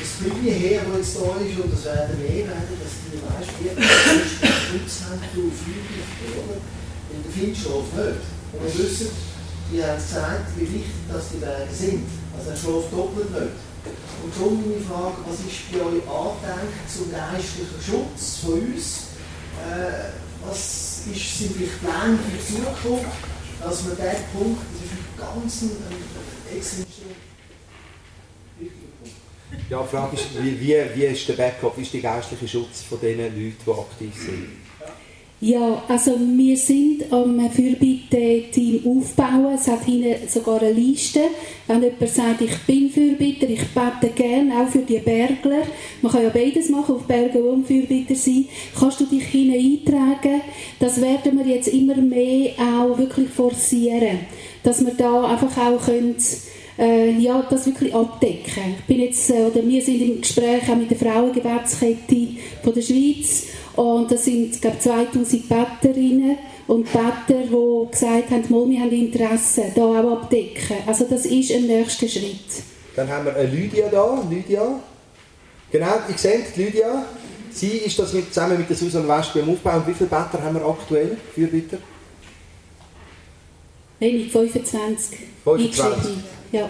das kleine Heer, das jetzt da ist, und das werden mehr werden, dass die meisten Schutz haben auf Feuerlicht in der Find schläft nicht. Und wir wissen, die haben gesagt, wie wichtig dass die Berge sind. Also er schläft doppelt nicht. Und darum meine Frage, was ist bei euch angedenkt zum geistlichen Schutz von uns? Äh, was ist, sind vielleicht Pläne für die Zukunft, dass man diesen Punkt, das ist ein ganz ein, ein extrem ja, die Frage ist, wie, wie, wie ist der Backup, wie ist der geistliche Schutz von den Leuten, die aktiv sind? Ja, also wir sind am Fürbitte-Team aufbauen. Es hat hinten sogar eine Liste. Wenn jemand sagt, ich bin Fürbitter, ich bete gerne, auch für die Bergler. Man kann ja beides machen, auf Bergen und Fürbitter sein. Kannst du dich hinten eintragen? Das werden wir jetzt immer mehr auch wirklich forcieren. Dass wir da einfach auch können, äh, ja, das wirklich abdecken. Ich bin jetzt, äh, oder wir sind im Gespräch auch mit der Frauengebetskette von der Schweiz und das sind, glaube 2000 Betterinnen und Better, die gesagt haben, mal, wir haben Interesse, da auch abdecken. Also das ist ein nächster Schritt. Dann haben wir eine Lydia da, Lydia. Genau, ihr seht Lydia. Sie ist das mit, zusammen mit der Susan West beim Aufbau. Und wie viele Better haben wir aktuell? Fürbitter? Wenig, 25. 25. Ja.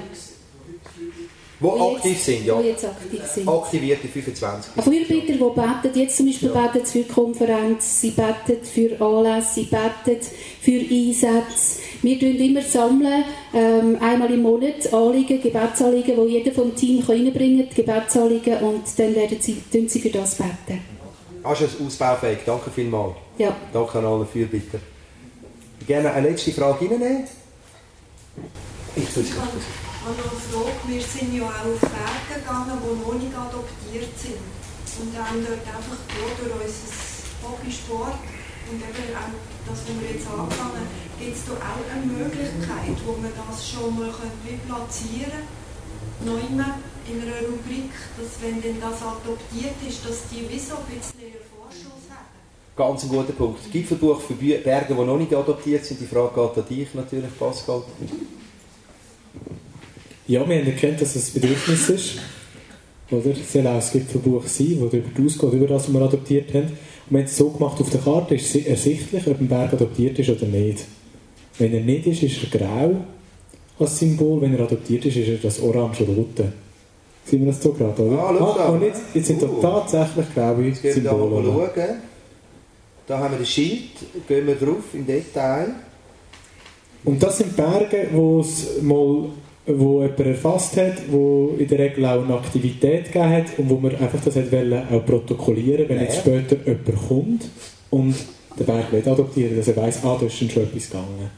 Wo die aktiv jetzt, sind, ja. Wo jetzt aktiv sind. Aktivierte 25. Feuerbitter, die beten, jetzt zum Beispiel ja. beten für Konferenz, sie beten für Anlässe, sie beten für Einsätze. Wir sammeln immer sammeln, ähm, einmal im Monat Anliegen, Gebetsanliegen, wo jeder vom Team reinbringen kann, Gebetsanliegen, und dann werden sie, sie für das beten. Hast du es ausbaufähig? Danke vielmals. Ja. Danke an alle Feuerbitter. Gerne eine letzte Frage reinnehmen. Ich tue es habe noch eine Frage. Wir sind ja auch auf Berge gegangen, die noch nicht adoptiert sind. Und haben dort einfach durch unser Hobby Sport und eben auch das, was wir jetzt anfangen, gibt es da auch eine Möglichkeit, wo man das schon mal platzieren noch immer in einer Rubrik, dass wenn denn das adoptiert ist, dass die wie so ein bisschen einen Vorschuss haben. Ganz ein guter Punkt. Gipfelbuch für Berge, die noch nicht adoptiert sind. Die Frage geht an dich natürlich, Pascal. Ja, wir haben erkannt, dass es ein Bedürfnis ist. Oder? Es soll auch ein Gipfelbuch sein, das darüber ausgeht, über das, was wir adoptiert haben. Und wir haben es so gemacht, auf der Karte ist es ersichtlich, ob ein Berg adoptiert ist oder nicht. Wenn er nicht ist, ist er grau als Symbol. Wenn er adoptiert ist, ist er das orange-rote. Sehen wir das so gerade, oder? Ah, ah und jetzt, jetzt sind da uh. tatsächlich graue Symbole. Da, schauen. da haben wir das Schild, gehen wir drauf im Detail. Und das sind Berge, wo es mal wo jemand erfasst hat, wo in der Regel auch eine Aktivität gegeben hat und wo man einfach das hat wollen, auch protokollieren wenn ja. jetzt später jemand kommt und den Berg nicht adoptieren dass er weiss, ah, da ist schon etwas gegangen.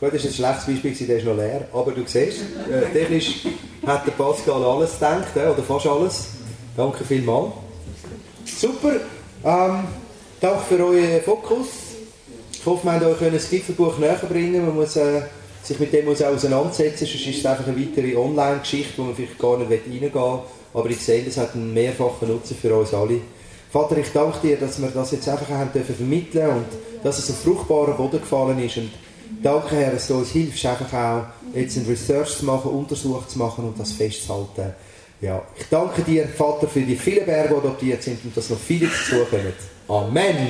Gut, das ist ein schlechtes Beispiel, der ist noch leer, aber du siehst, äh, technisch hat der Pascal alles gedacht, äh, oder fast alles. Danke vielmals. Super, ähm, danke für euren Fokus. Ich hoffe, wir konnten euch ein Gipfelbuch näher bringen. Man muss, äh, sich mit dem muss auseinandersetzen, sonst ist es einfach eine weitere Online-Geschichte, wo man vielleicht gar nicht reingehen will. Aber ich sehe, das hat einen mehrfachen Nutzen für uns alle. Vater, ich danke dir, dass wir das jetzt einfach haben dürfen und dass es auf fruchtbaren Boden gefallen ist. Und danke, Herr, dass du uns hilfst, einfach auch jetzt ein Research zu machen, Untersuch zu machen und das festzuhalten. Ja, ich danke dir, Vater, für die vielen Berge, die adoptiert sind und dass noch viele dazukommen. Amen.